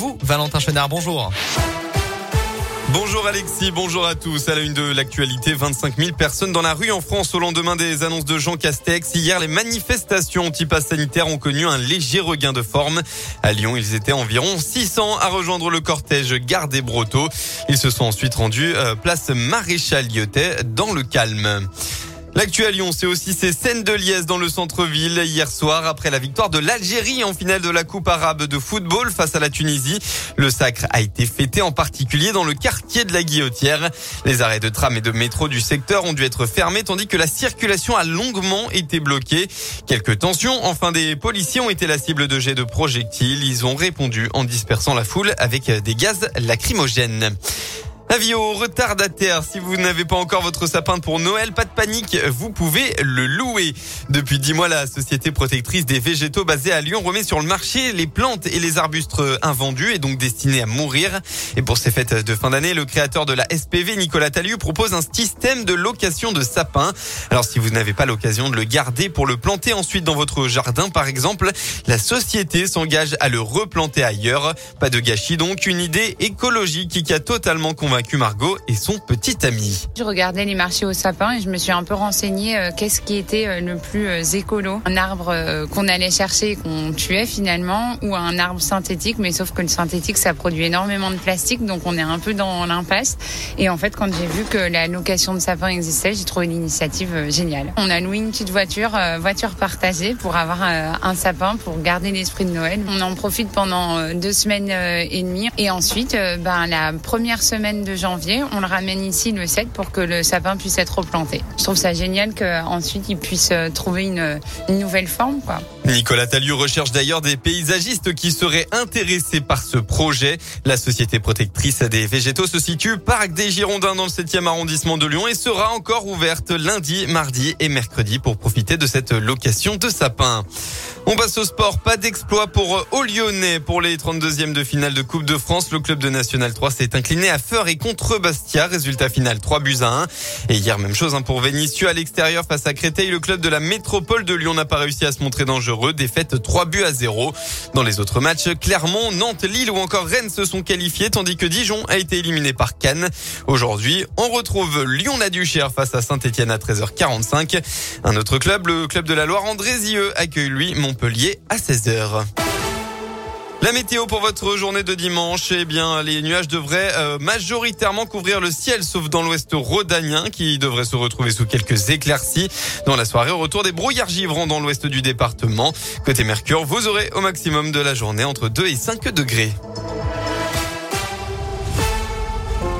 vous, Valentin Chenard. Bonjour. Bonjour Alexis, bonjour à tous. À la une de l'actualité, 25 000 personnes dans la rue en France au lendemain des annonces de Jean Castex. Hier, les manifestations anti-pass sanitaire ont connu un léger regain de forme. À Lyon, ils étaient environ 600 à rejoindre le cortège Gare des Brotteaux. Ils se sont ensuite rendus euh, place Maréchal Lyotet dans le calme. L'actu à Lyon, c'est aussi ces scènes de liesse dans le centre-ville hier soir après la victoire de l'Algérie en finale de la Coupe arabe de football face à la Tunisie. Le sacre a été fêté en particulier dans le quartier de la Guillotière. Les arrêts de tram et de métro du secteur ont dû être fermés tandis que la circulation a longuement été bloquée. Quelques tensions. Enfin, des policiers ont été la cible de jets de projectiles. Ils ont répondu en dispersant la foule avec des gaz lacrymogènes. Avis aux retardataires, si vous n'avez pas encore votre sapin pour Noël, pas de panique, vous pouvez le louer. Depuis dix mois, la société protectrice des végétaux basée à Lyon remet sur le marché les plantes et les arbustes invendus et donc destinés à mourir. Et pour ces fêtes de fin d'année, le créateur de la SPV, Nicolas Talieu, propose un système de location de sapins. Alors si vous n'avez pas l'occasion de le garder pour le planter ensuite dans votre jardin, par exemple, la société s'engage à le replanter ailleurs. Pas de gâchis donc, une idée écologique qui a totalement convaincu Margot et son petit ami. Je regardais les marchés aux sapins et je me suis un peu renseignée euh, qu'est-ce qui était euh, le plus euh, écolo? Un arbre qu'on allait chercher et qu'on tuait finalement ou un arbre synthétique, mais sauf que le synthétique ça produit énormément de plastique donc on est un peu dans l'impasse. Et en fait quand j'ai vu que la location de sapins existait, j'ai trouvé l'initiative géniale. On a loué une petite voiture, voiture partagée pour avoir un sapin pour garder l'esprit de Noël. On en profite pendant deux semaines et demie et ensuite ben, la première semaine de janvier, on le ramène ici le 7 pour que le sapin puisse être replanté. Je trouve ça génial qu'ensuite il puisse euh, trouver une, nouvelle forme. Nicolas Tallieu recherche d'ailleurs des paysagistes qui seraient intéressés par ce projet. La société protectrice des végétaux se situe Parc des Girondins dans le 7e arrondissement de Lyon et sera encore ouverte lundi, mardi et mercredi pour profiter de cette location de sapin. On passe au sport. Pas d'exploit pour au Lyonnais pour les 32e de finale de Coupe de France. Le club de National 3 s'est incliné à Feur et contre Bastia. Résultat final 3 buts à 1. Et hier, même chose hein, pour Vénissieux à l'extérieur face à Créteil. Le club de la métropole de Lyon n'a pas réussi à se montrer dangereux. Défaite 3 buts à 0. Dans les autres matchs, Clermont, Nantes, Lille ou encore Rennes se sont qualifiés tandis que Dijon a été éliminé par Cannes. Aujourd'hui, on retrouve Lyon-la-Duchère face à Saint-Etienne à 13h45. Un autre club, le club de la Loire, Andrézieux, accueille lui Montpellier à 16h. La météo pour votre journée de dimanche, eh bien, les nuages devraient euh, majoritairement couvrir le ciel, sauf dans l'ouest rhodanien, qui devrait se retrouver sous quelques éclaircies. Dans la soirée, au retour des brouillards givrants dans l'ouest du département. Côté Mercure, vous aurez au maximum de la journée entre 2 et 5 degrés.